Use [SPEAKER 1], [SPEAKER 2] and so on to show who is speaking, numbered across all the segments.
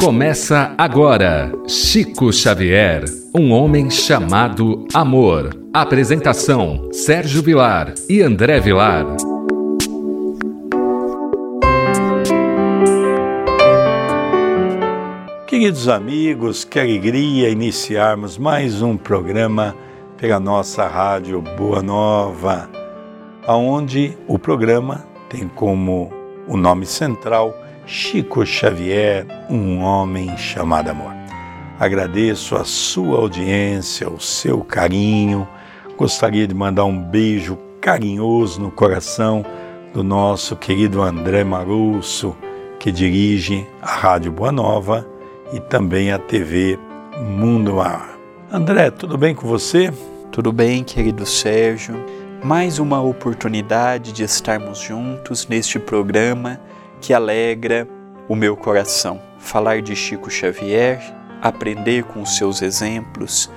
[SPEAKER 1] Começa agora Chico Xavier, um homem chamado amor. Apresentação: Sérgio Vilar e André Vilar.
[SPEAKER 2] Queridos amigos, que alegria iniciarmos mais um programa pela nossa rádio Boa Nova, aonde o programa tem como o nome central Chico Xavier, um homem chamado amor. Agradeço a sua audiência, o seu carinho. Gostaria de mandar um beijo carinhoso no coração do nosso querido André Marusso, que dirige a Rádio Boa Nova e também a TV Mundo Mar. André, tudo bem com você?
[SPEAKER 3] Tudo bem, querido Sérgio. Mais uma oportunidade de estarmos juntos neste programa que alegra o meu coração. Falar de Chico Xavier, aprender com os seus exemplos,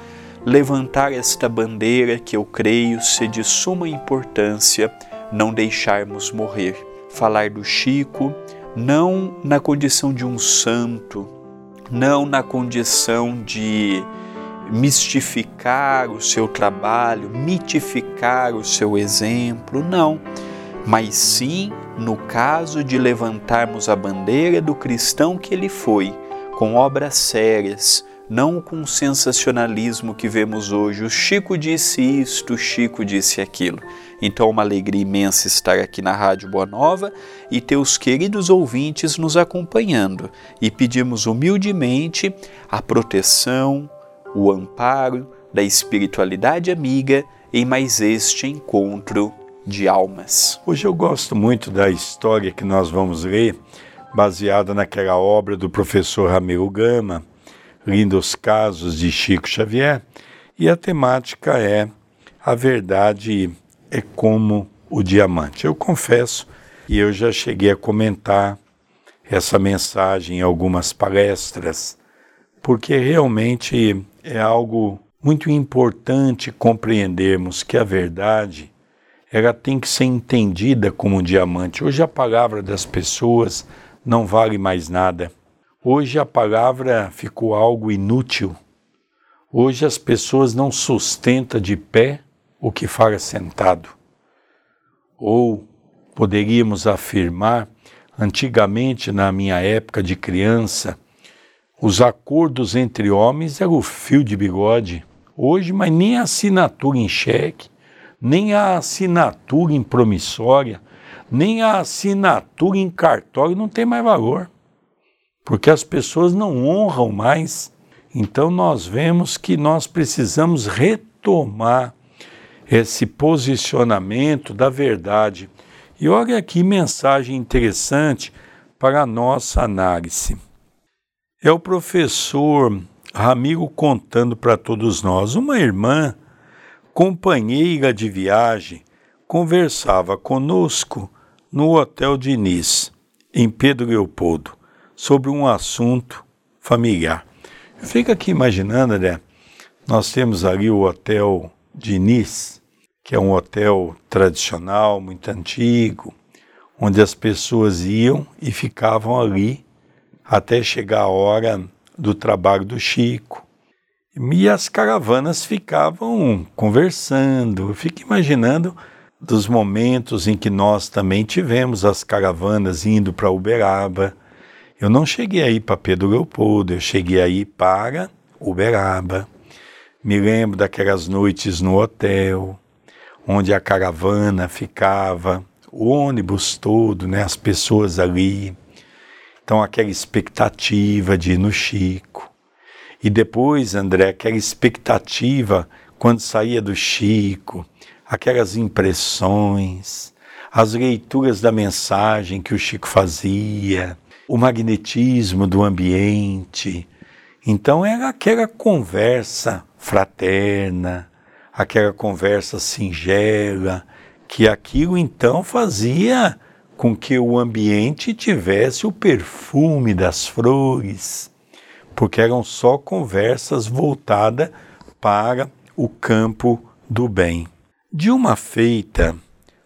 [SPEAKER 3] levantar esta bandeira que eu creio ser de suma importância não deixarmos morrer. Falar do Chico não na condição de um santo, não na condição de mistificar o seu trabalho, mitificar o seu exemplo, não, mas sim no caso de levantarmos a bandeira do cristão que ele foi, com obras sérias, não com o sensacionalismo que vemos hoje. O Chico disse isto, o Chico disse aquilo. Então, uma alegria imensa estar aqui na Rádio Boa Nova e ter os queridos ouvintes nos acompanhando. E pedimos humildemente a proteção, o amparo da espiritualidade amiga em mais este encontro de almas.
[SPEAKER 2] Hoje eu gosto muito da história que nós vamos ler, baseada naquela obra do professor Ramiro Gama, Lindos Casos de Chico Xavier, e a temática é A Verdade é como o Diamante. Eu confesso, e eu já cheguei a comentar essa mensagem em algumas palestras, porque realmente é algo muito importante compreendermos que a verdade ela tem que ser entendida como um diamante. Hoje a palavra das pessoas não vale mais nada. Hoje a palavra ficou algo inútil. Hoje as pessoas não sustentam de pé o que fala sentado. Ou poderíamos afirmar, antigamente, na minha época de criança, os acordos entre homens eram o fio de bigode. Hoje, mas nem assinatura em cheque, nem a assinatura em promissória, nem a assinatura em cartório não tem mais valor, porque as pessoas não honram mais. Então nós vemos que nós precisamos retomar esse posicionamento da verdade. E olha aqui mensagem interessante para a nossa análise. É o professor Ramiro contando para todos nós. Uma irmã companheira de viagem, conversava conosco no Hotel Diniz, em Pedro Leopoldo, sobre um assunto familiar. Fica aqui imaginando, né? Nós temos ali o Hotel Diniz, que é um hotel tradicional, muito antigo, onde as pessoas iam e ficavam ali até chegar a hora do trabalho do Chico e as caravanas ficavam conversando. Eu fico imaginando dos momentos em que nós também tivemos as caravanas indo para Uberaba. Eu não cheguei aí para Pedro Leopoldo, eu cheguei aí para Uberaba. Me lembro daquelas noites no hotel, onde a caravana ficava, o ônibus todo, né, as pessoas ali. Então aquela expectativa de ir no Chico. E depois, André, aquela expectativa quando saía do Chico, aquelas impressões, as leituras da mensagem que o Chico fazia, o magnetismo do ambiente. Então era aquela conversa fraterna, aquela conversa singela, que aquilo então fazia com que o ambiente tivesse o perfume das flores, porque eram só conversas voltadas para o campo do bem. De uma feita,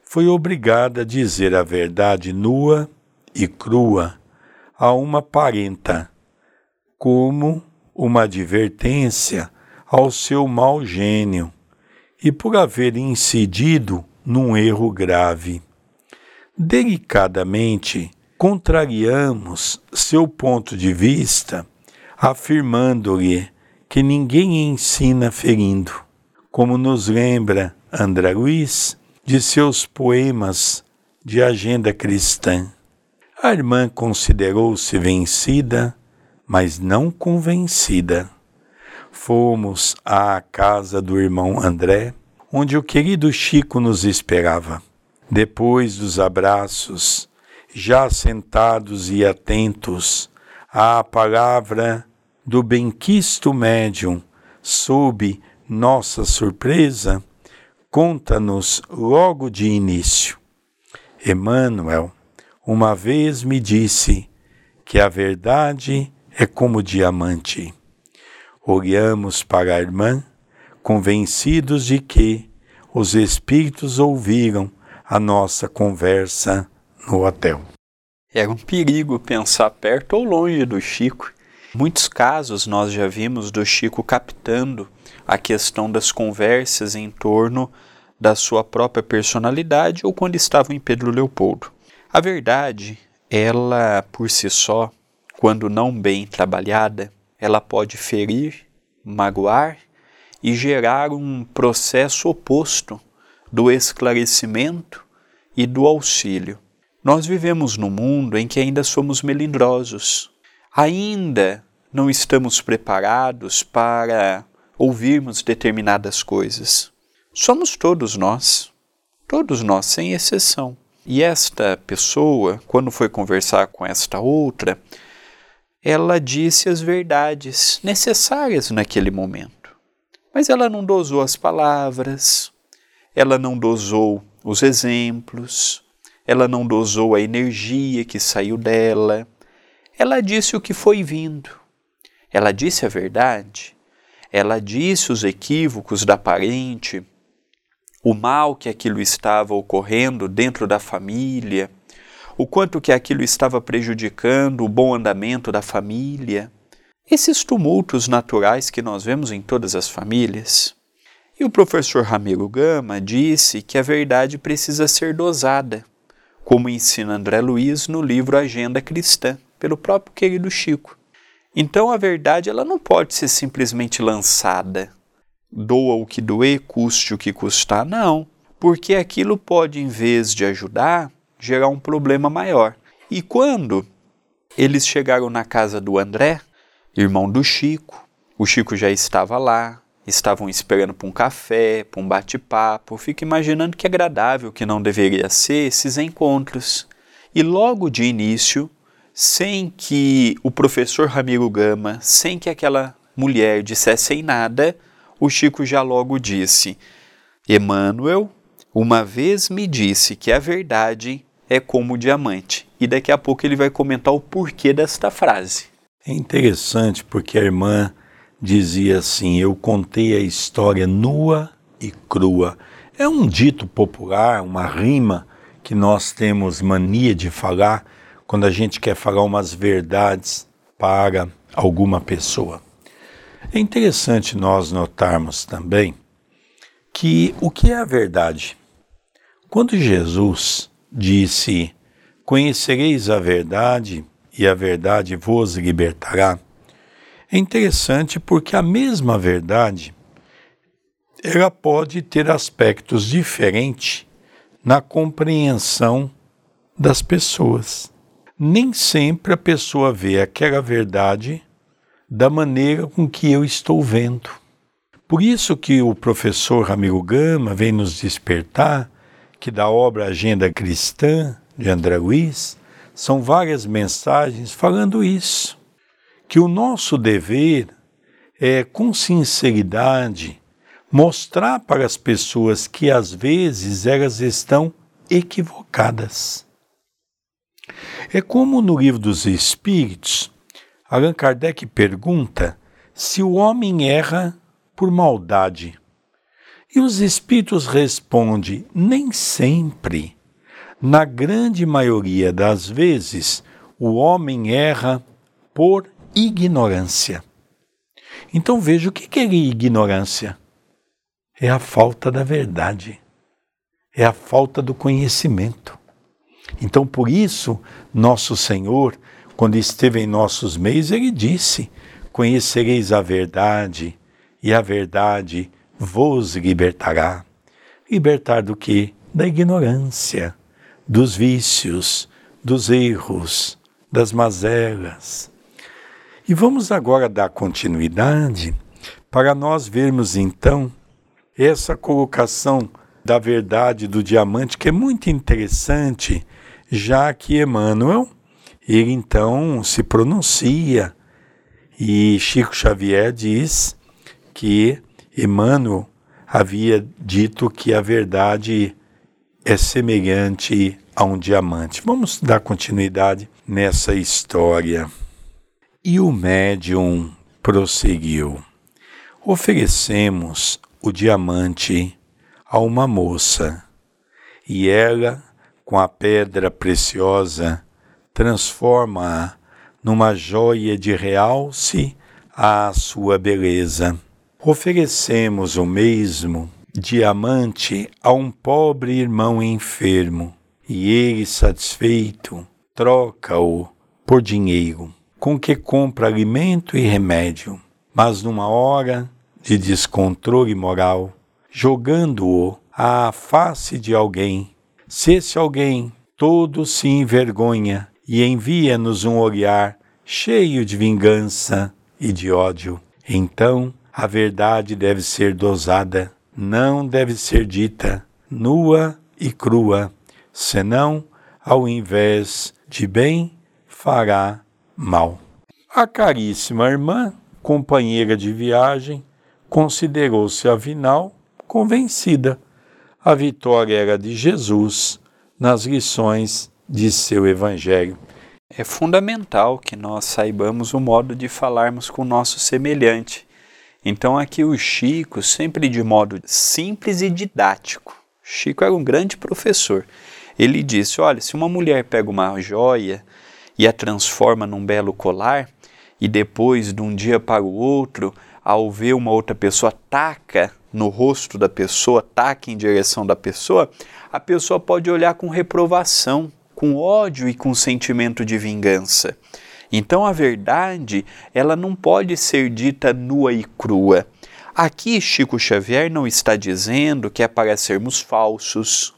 [SPEAKER 2] foi obrigada a dizer a verdade nua e crua a uma parenta, como uma advertência ao seu mau gênio e por haver incidido num erro grave. Delicadamente, contrariamos seu ponto de vista, afirmando-lhe que ninguém ensina ferindo, como nos lembra André Luiz de seus poemas de agenda cristã. A irmã considerou-se vencida, mas não convencida. Fomos à casa do irmão André, onde o querido Chico nos esperava. Depois dos abraços, já sentados e atentos à palavra do benquisto médium, sob nossa surpresa, conta-nos logo de início. Emmanuel uma vez me disse que a verdade é como diamante. Olhamos para a irmã, convencidos de que os espíritos ouviram a nossa conversa no hotel.
[SPEAKER 3] Era um perigo pensar perto ou longe do Chico. Muitos casos nós já vimos do Chico captando a questão das conversas em torno da sua própria personalidade ou quando estavam em Pedro Leopoldo. A verdade, ela por si só, quando não bem trabalhada, ela pode ferir, magoar e gerar um processo oposto do esclarecimento e do auxílio. Nós vivemos num mundo em que ainda somos melindrosos. Ainda não estamos preparados para ouvirmos determinadas coisas. Somos todos nós, todos nós, sem exceção. E esta pessoa, quando foi conversar com esta outra, ela disse as verdades necessárias naquele momento. Mas ela não dosou as palavras, ela não dosou os exemplos, ela não dosou a energia que saiu dela. Ela disse o que foi vindo. Ela disse a verdade. Ela disse os equívocos da parente, o mal que aquilo estava ocorrendo dentro da família, o quanto que aquilo estava prejudicando o bom andamento da família. Esses tumultos naturais que nós vemos em todas as famílias. E o professor Ramiro Gama disse que a verdade precisa ser dosada, como ensina André Luiz no livro Agenda Cristã, pelo próprio querido Chico. Então a verdade ela não pode ser simplesmente lançada, doa o que doer, custe o que custar, não. Porque aquilo pode, em vez de ajudar, gerar um problema maior. E quando eles chegaram na casa do André, irmão do Chico, o Chico já estava lá, estavam esperando para um café, para um bate-papo. Fico imaginando que agradável que não deveria ser esses encontros. E logo de início, sem que o professor Ramiro Gama, sem que aquela mulher dissessem nada, o Chico já logo disse: Emmanuel, uma vez me disse que a verdade é como o diamante. E daqui a pouco ele vai comentar o porquê desta frase.
[SPEAKER 2] É interessante porque a irmã dizia assim: Eu contei a história nua e crua. É um dito popular, uma rima que nós temos mania de falar quando a gente quer falar umas verdades para alguma pessoa. É interessante nós notarmos também que o que é a verdade? Quando Jesus disse: Conhecereis a verdade e a verdade vos libertará, é interessante porque a mesma verdade ela pode ter aspectos diferentes na compreensão das pessoas. Nem sempre a pessoa vê aquela verdade da maneira com que eu estou vendo. Por isso que o professor Ramiro Gama vem nos despertar que da obra Agenda Cristã de André Luiz são várias mensagens falando isso, que o nosso dever é com sinceridade mostrar para as pessoas que às vezes elas estão equivocadas. É como no livro dos Espíritos, Allan Kardec pergunta se o homem erra por maldade. E os espíritos respondem: nem sempre. Na grande maioria das vezes, o homem erra por ignorância. Então veja o que é ignorância. É a falta da verdade, é a falta do conhecimento. Então, por isso, nosso Senhor, quando esteve em nossos meios, ele disse: Conhecereis a verdade, e a verdade vos libertará. Libertar do que? Da ignorância, dos vícios, dos erros, das mazelas. E vamos agora dar continuidade para nós vermos então essa colocação da verdade do diamante que é muito interessante, já que Emmanuel, ele então se pronuncia e Chico Xavier diz que Emmanuel havia dito que a verdade é semelhante a um diamante. Vamos dar continuidade nessa história. E o médium prosseguiu: Oferecemos o diamante a uma moça, e ela, com a pedra preciosa, transforma-a numa joia de realce à sua beleza. Oferecemos o mesmo diamante a um pobre irmão enfermo, e ele, satisfeito, troca-o por dinheiro, com que compra alimento e remédio. Mas numa hora de descontrole moral, jogando-o à face de alguém, se esse alguém todo se envergonha e envia-nos um olhar cheio de vingança e de ódio, então a verdade deve ser dosada, não deve ser dita nua e crua, senão, ao invés de bem, fará mal. A caríssima irmã, companheira de viagem, considerou-se afinal convencida. A vitória era de Jesus nas lições de seu Evangelho.
[SPEAKER 3] É fundamental que nós saibamos o modo de falarmos com o nosso semelhante. Então, aqui o Chico, sempre de modo simples e didático. Chico era um grande professor ele disse: Olha, se uma mulher pega uma joia e a transforma num belo colar, e depois, de um dia para o outro, ao ver uma outra pessoa, taca no rosto da pessoa, taca em direção da pessoa, a pessoa pode olhar com reprovação, com ódio e com sentimento de vingança. Então a verdade, ela não pode ser dita nua e crua. Aqui Chico Xavier não está dizendo que é para sermos falsos,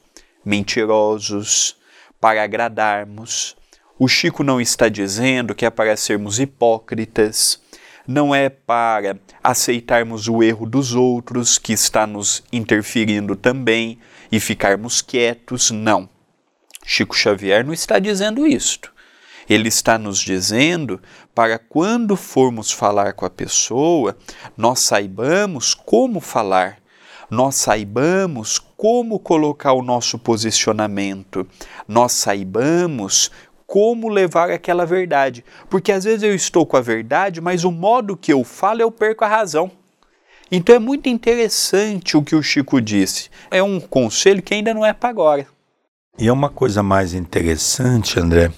[SPEAKER 3] mentirosos, para agradarmos. O Chico não está dizendo que é para sermos hipócritas, não é para aceitarmos o erro dos outros que está nos interferindo também e ficarmos quietos, não. Chico Xavier não está dizendo isto. Ele está nos dizendo para quando formos falar com a pessoa, nós saibamos como falar, nós saibamos como colocar o nosso posicionamento, nós saibamos como levar aquela verdade. Porque às vezes eu estou com a verdade, mas o modo que eu falo eu perco a razão. Então é muito interessante o que o Chico disse. É um conselho que ainda não é para agora.
[SPEAKER 2] E é uma coisa mais interessante, André,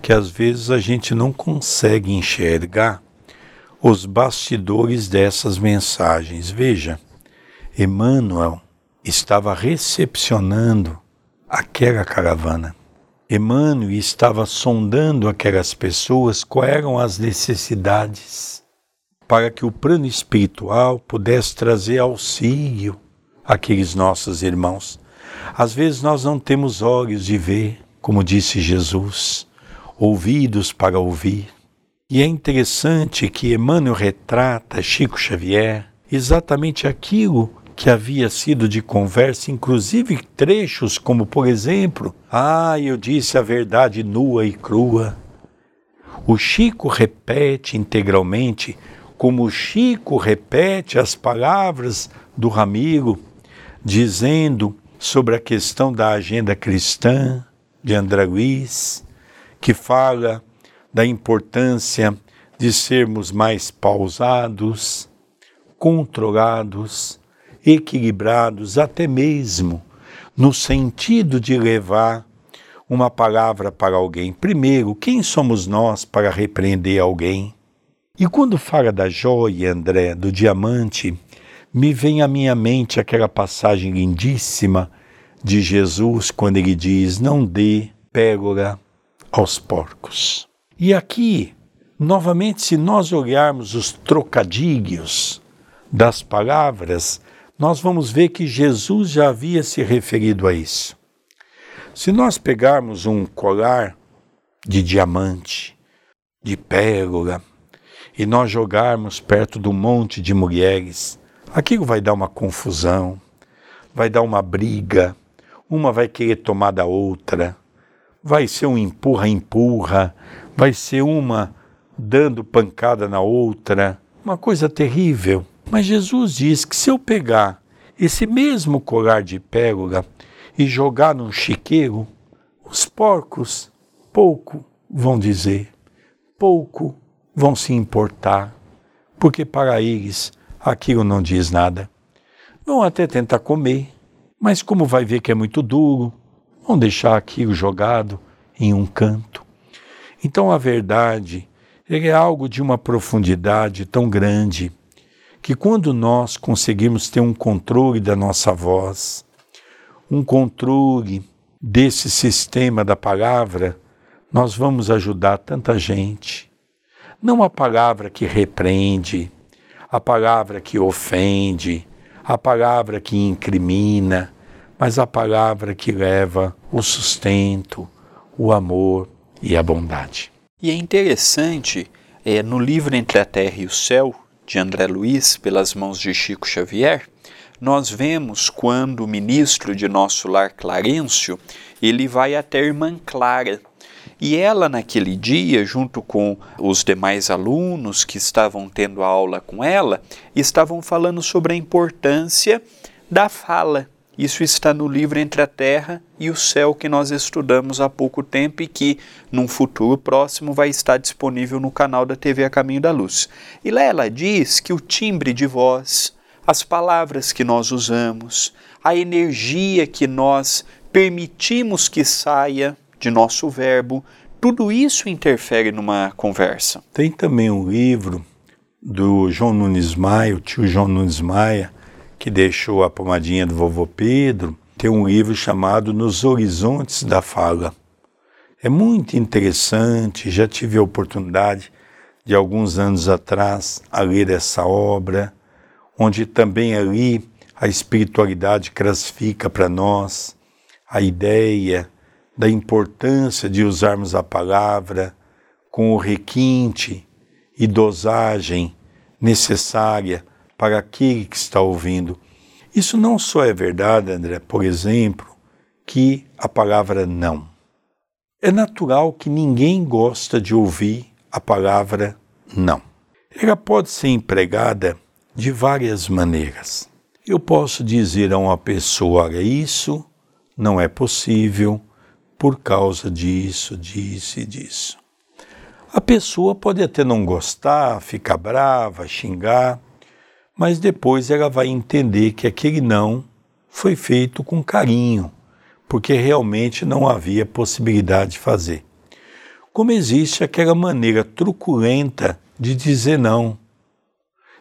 [SPEAKER 2] que às vezes a gente não consegue enxergar os bastidores dessas mensagens. Veja, Emmanuel estava recepcionando aquela caravana. Emmanuel estava sondando aquelas pessoas quais eram as necessidades para que o plano espiritual pudesse trazer auxílio àqueles nossos irmãos. Às vezes nós não temos olhos de ver, como disse Jesus, ouvidos para ouvir. E é interessante que Emmanuel retrata Chico Xavier exatamente aquilo que havia sido de conversa, inclusive trechos como, por exemplo, Ah, eu disse a verdade nua e crua. O Chico repete integralmente, como o Chico repete as palavras do Ramiro, dizendo sobre a questão da agenda cristã de André Luiz, que fala da importância de sermos mais pausados, controlados, equilibrados, até mesmo no sentido de levar uma palavra para alguém. Primeiro, quem somos nós para repreender alguém? E quando fala da joia, André, do diamante, me vem à minha mente aquela passagem lindíssima de Jesus quando ele diz: Não dê pérola aos porcos. E aqui, novamente, se nós olharmos os trocadilhos das palavras, nós vamos ver que Jesus já havia se referido a isso. Se nós pegarmos um colar de diamante, de pérola, e nós jogarmos perto do monte de mulheres, aquilo vai dar uma confusão, vai dar uma briga, uma vai querer tomar da outra, vai ser um empurra-empurra, vai ser uma dando pancada na outra, uma coisa terrível. Mas Jesus diz que se eu pegar esse mesmo colar de pérola e jogar num chiqueiro, os porcos pouco vão dizer, pouco vão se importar, porque para eles aquilo não diz nada. Vão até tentar comer, mas como vai ver que é muito duro, vão deixar aquilo jogado em um canto. Então a verdade é algo de uma profundidade tão grande que quando nós conseguimos ter um controle da nossa voz, um controle desse sistema da palavra, nós vamos ajudar tanta gente. Não a palavra que repreende, a palavra que ofende, a palavra que incrimina, mas a palavra que leva o sustento, o amor e a bondade.
[SPEAKER 3] E é interessante, é, no livro Entre a Terra e o Céu, de André Luiz, pelas mãos de Chico Xavier, nós vemos quando o ministro de nosso lar Clarencio, ele vai até a irmã Clara, e ela, naquele dia, junto com os demais alunos que estavam tendo aula com ela, estavam falando sobre a importância da fala. Isso está no livro Entre a Terra e o Céu que nós estudamos há pouco tempo e que, num futuro próximo, vai estar disponível no canal da TV A Caminho da Luz. E lá ela diz que o timbre de voz, as palavras que nós usamos, a energia que nós permitimos que saia de nosso verbo, tudo isso interfere numa conversa.
[SPEAKER 2] Tem também um livro do João Nunes Maia, o tio João Nunes Maia, que deixou a pomadinha do vovô Pedro, tem um livro chamado Nos Horizontes da Fala. É muito interessante, já tive a oportunidade de alguns anos atrás a ler essa obra, onde também ali a espiritualidade classifica para nós a ideia da importância de usarmos a palavra com o requinte e dosagem necessária para aquele que está ouvindo. Isso não só é verdade, André, por exemplo, que a palavra não. É natural que ninguém gosta de ouvir a palavra não. Ela pode ser empregada de várias maneiras. Eu posso dizer a uma pessoa: olha, isso não é possível por causa disso, disso e disso. A pessoa pode até não gostar, ficar brava, xingar, mas depois ela vai entender que aquele não foi feito com carinho, porque realmente não havia possibilidade de fazer. Como existe aquela maneira truculenta de dizer não.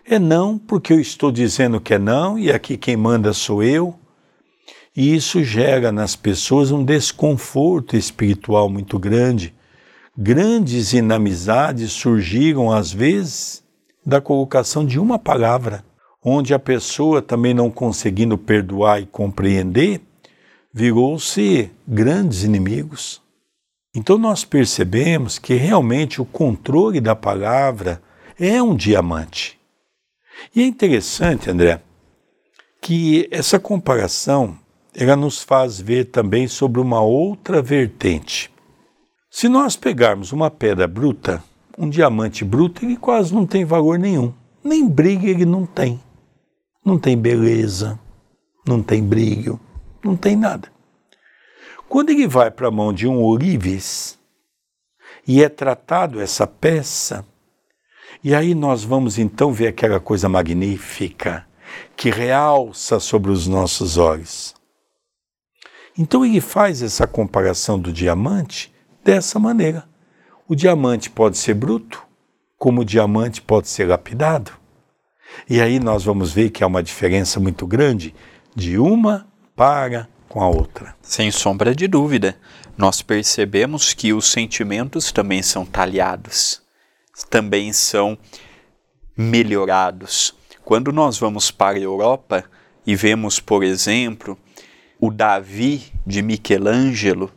[SPEAKER 2] É não porque eu estou dizendo que é não e aqui quem manda sou eu. E isso gera nas pessoas um desconforto espiritual muito grande. Grandes inamizades surgiram, às vezes, da colocação de uma palavra onde a pessoa também não conseguindo perdoar e compreender, virou-se grandes inimigos. Então nós percebemos que realmente o controle da palavra é um diamante. E é interessante, André, que essa comparação ela nos faz ver também sobre uma outra vertente. Se nós pegarmos uma pedra bruta, um diamante bruto, ele quase não tem valor nenhum. Nem brilho ele não tem não tem beleza, não tem brilho, não tem nada. Quando ele vai para a mão de um ourives e é tratado essa peça, e aí nós vamos então ver aquela coisa magnífica que realça sobre os nossos olhos. Então ele faz essa comparação do diamante dessa maneira. O diamante pode ser bruto, como o diamante pode ser lapidado. E aí nós vamos ver que há uma diferença muito grande de uma para com a outra.
[SPEAKER 3] Sem sombra de dúvida, nós percebemos que os sentimentos também são talhados, também são melhorados. Quando nós vamos para a Europa e vemos, por exemplo, o Davi de Michelangelo,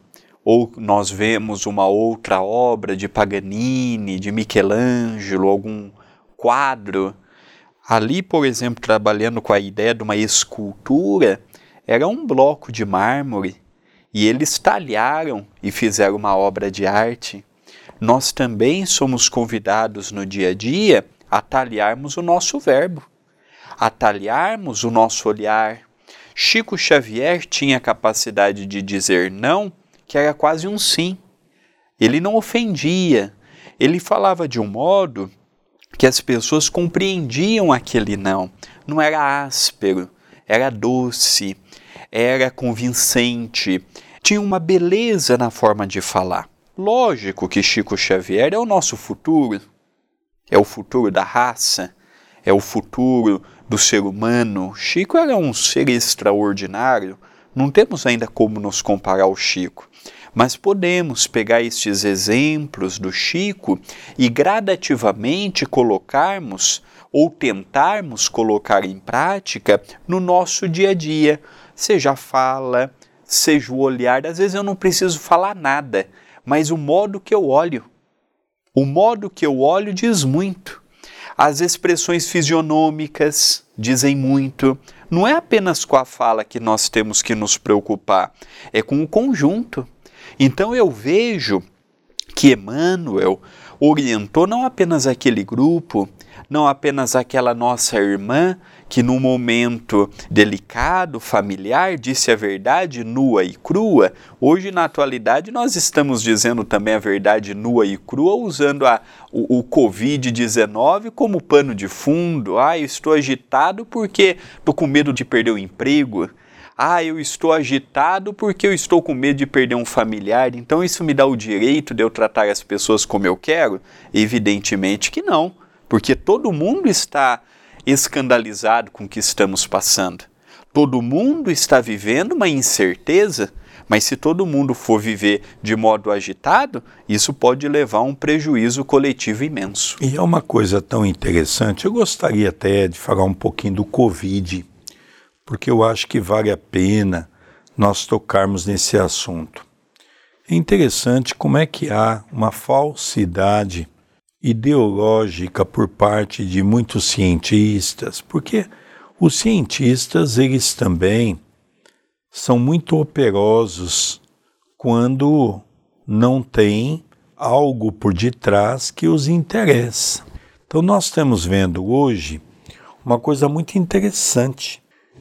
[SPEAKER 3] ou nós vemos uma outra obra de Paganini, de Michelangelo, algum quadro, ali, por exemplo, trabalhando com a ideia de uma escultura, era um bloco de mármore e eles talharam e fizeram uma obra de arte. Nós também somos convidados no dia a dia a talharmos o nosso verbo, a talharmos o nosso olhar. Chico Xavier tinha a capacidade de dizer não que era quase um sim. Ele não ofendia, ele falava de um modo que as pessoas compreendiam aquele não. Não era áspero, era doce, era convincente, tinha uma beleza na forma de falar. Lógico que Chico Xavier é o nosso futuro, é o futuro da raça, é o futuro do ser humano. Chico era um ser extraordinário, não temos ainda como nos comparar ao Chico. Mas podemos pegar estes exemplos do Chico e gradativamente colocarmos ou tentarmos colocar em prática no nosso dia a dia, seja a fala, seja o olhar. Às vezes eu não preciso falar nada, mas o modo que eu olho. O modo que eu olho diz muito. As expressões fisionômicas dizem muito. Não é apenas com a fala que nós temos que nos preocupar, é com o conjunto. Então eu vejo que Emmanuel orientou não apenas aquele grupo, não apenas aquela nossa irmã que num momento delicado, familiar, disse a verdade nua e crua, hoje na atualidade nós estamos dizendo também a verdade nua e crua, usando a, o, o Covid-19 como pano de fundo. Ah, estou agitado porque estou com medo de perder o emprego. Ah, eu estou agitado porque eu estou com medo de perder um familiar, então isso me dá o direito de eu tratar as pessoas como eu quero? Evidentemente que não, porque todo mundo está escandalizado com o que estamos passando. Todo mundo está vivendo uma incerteza, mas se todo mundo for viver de modo agitado, isso pode levar a um prejuízo coletivo imenso.
[SPEAKER 2] E é uma coisa tão interessante, eu gostaria até de falar um pouquinho do Covid porque eu acho que vale a pena nós tocarmos nesse assunto. É interessante como é que há uma falsidade ideológica por parte de muitos cientistas, porque os cientistas eles também são muito operosos quando não tem algo por detrás que os interessa. Então nós estamos vendo hoje uma coisa muito interessante.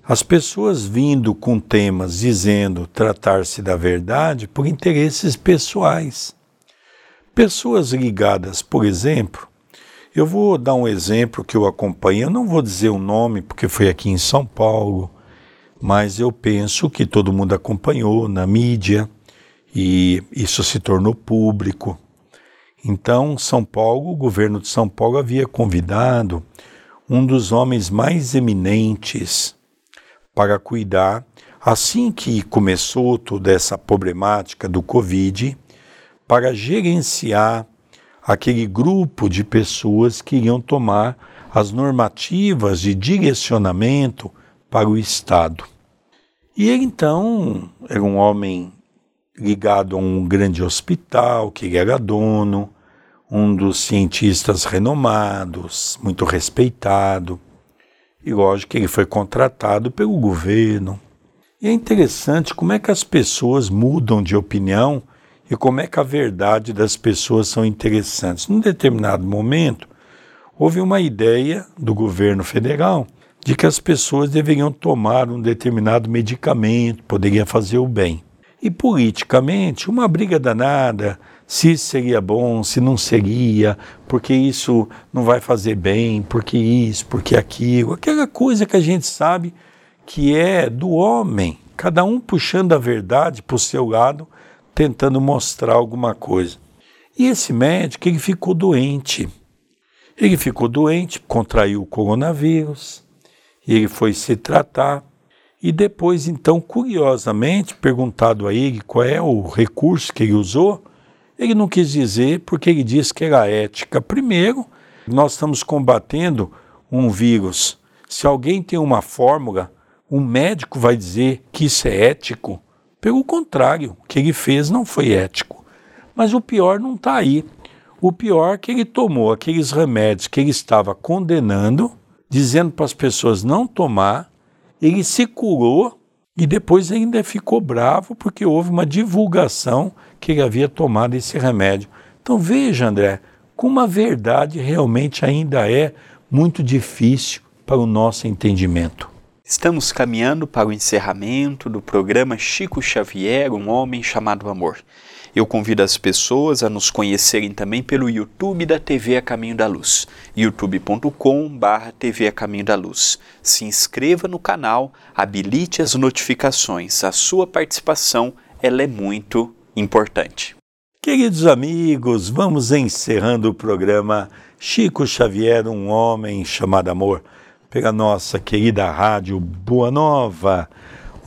[SPEAKER 2] As pessoas vindo com temas dizendo tratar-se da verdade por interesses pessoais. Pessoas ligadas, por exemplo, eu vou dar um exemplo que eu acompanhei, eu não vou dizer o nome porque foi aqui em São Paulo, mas eu penso que todo mundo acompanhou na mídia e isso se tornou público. Então, São Paulo, o governo de São Paulo havia convidado um dos homens mais eminentes para cuidar, assim que começou toda essa problemática do Covid, para gerenciar aquele grupo de pessoas que iriam tomar as normativas de direcionamento para o Estado. E ele então era um homem ligado a um grande hospital que ele era dono, um dos cientistas renomados, muito respeitado. E lógico que ele foi contratado pelo governo. E é interessante como é que as pessoas mudam de opinião e como é que a verdade das pessoas são interessantes. Num determinado momento, houve uma ideia do governo federal de que as pessoas deveriam tomar um determinado medicamento, poderia fazer o bem. E politicamente, uma briga danada, se seria bom, se não seria, porque isso não vai fazer bem, porque isso, porque aquilo, aquela coisa que a gente sabe que é do homem, cada um puxando a verdade para o seu lado, tentando mostrar alguma coisa. E esse médico, ele ficou doente. Ele ficou doente, contraiu o coronavírus, ele foi se tratar e depois, então, curiosamente, perguntado a ele qual é o recurso que ele usou, ele não quis dizer porque ele disse que era ética. Primeiro, nós estamos combatendo um vírus. Se alguém tem uma fórmula, um médico vai dizer que isso é ético. Pelo contrário, o que ele fez não foi ético. Mas o pior não está aí. O pior é que ele tomou aqueles remédios que ele estava condenando, dizendo para as pessoas não tomar, ele se curou e depois ainda ficou bravo porque houve uma divulgação que ele havia tomado esse remédio. Então veja, André, como a verdade realmente ainda é muito difícil para o nosso entendimento.
[SPEAKER 3] Estamos caminhando para o encerramento do programa Chico Xavier, um homem chamado amor. Eu convido as pessoas a nos conhecerem também pelo YouTube da TV A Caminho da Luz, youtube.com/barra TV A Caminho da Luz. Se inscreva no canal, habilite as notificações. A sua participação ela é muito importante.
[SPEAKER 2] Queridos amigos, vamos encerrando o programa Chico Xavier, um homem chamado amor, pela nossa querida rádio Boa Nova.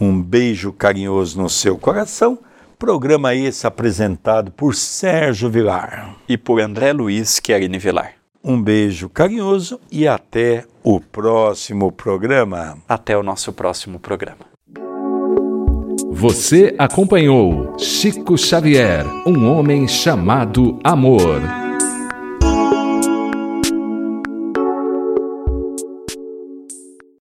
[SPEAKER 2] Um beijo carinhoso no seu coração Programa esse apresentado por Sérgio Vilar
[SPEAKER 3] e por André Luiz Querini Vilar.
[SPEAKER 2] Um beijo carinhoso e até o próximo programa.
[SPEAKER 3] Até o nosso próximo programa.
[SPEAKER 1] Você acompanhou Chico Xavier, um homem chamado Amor.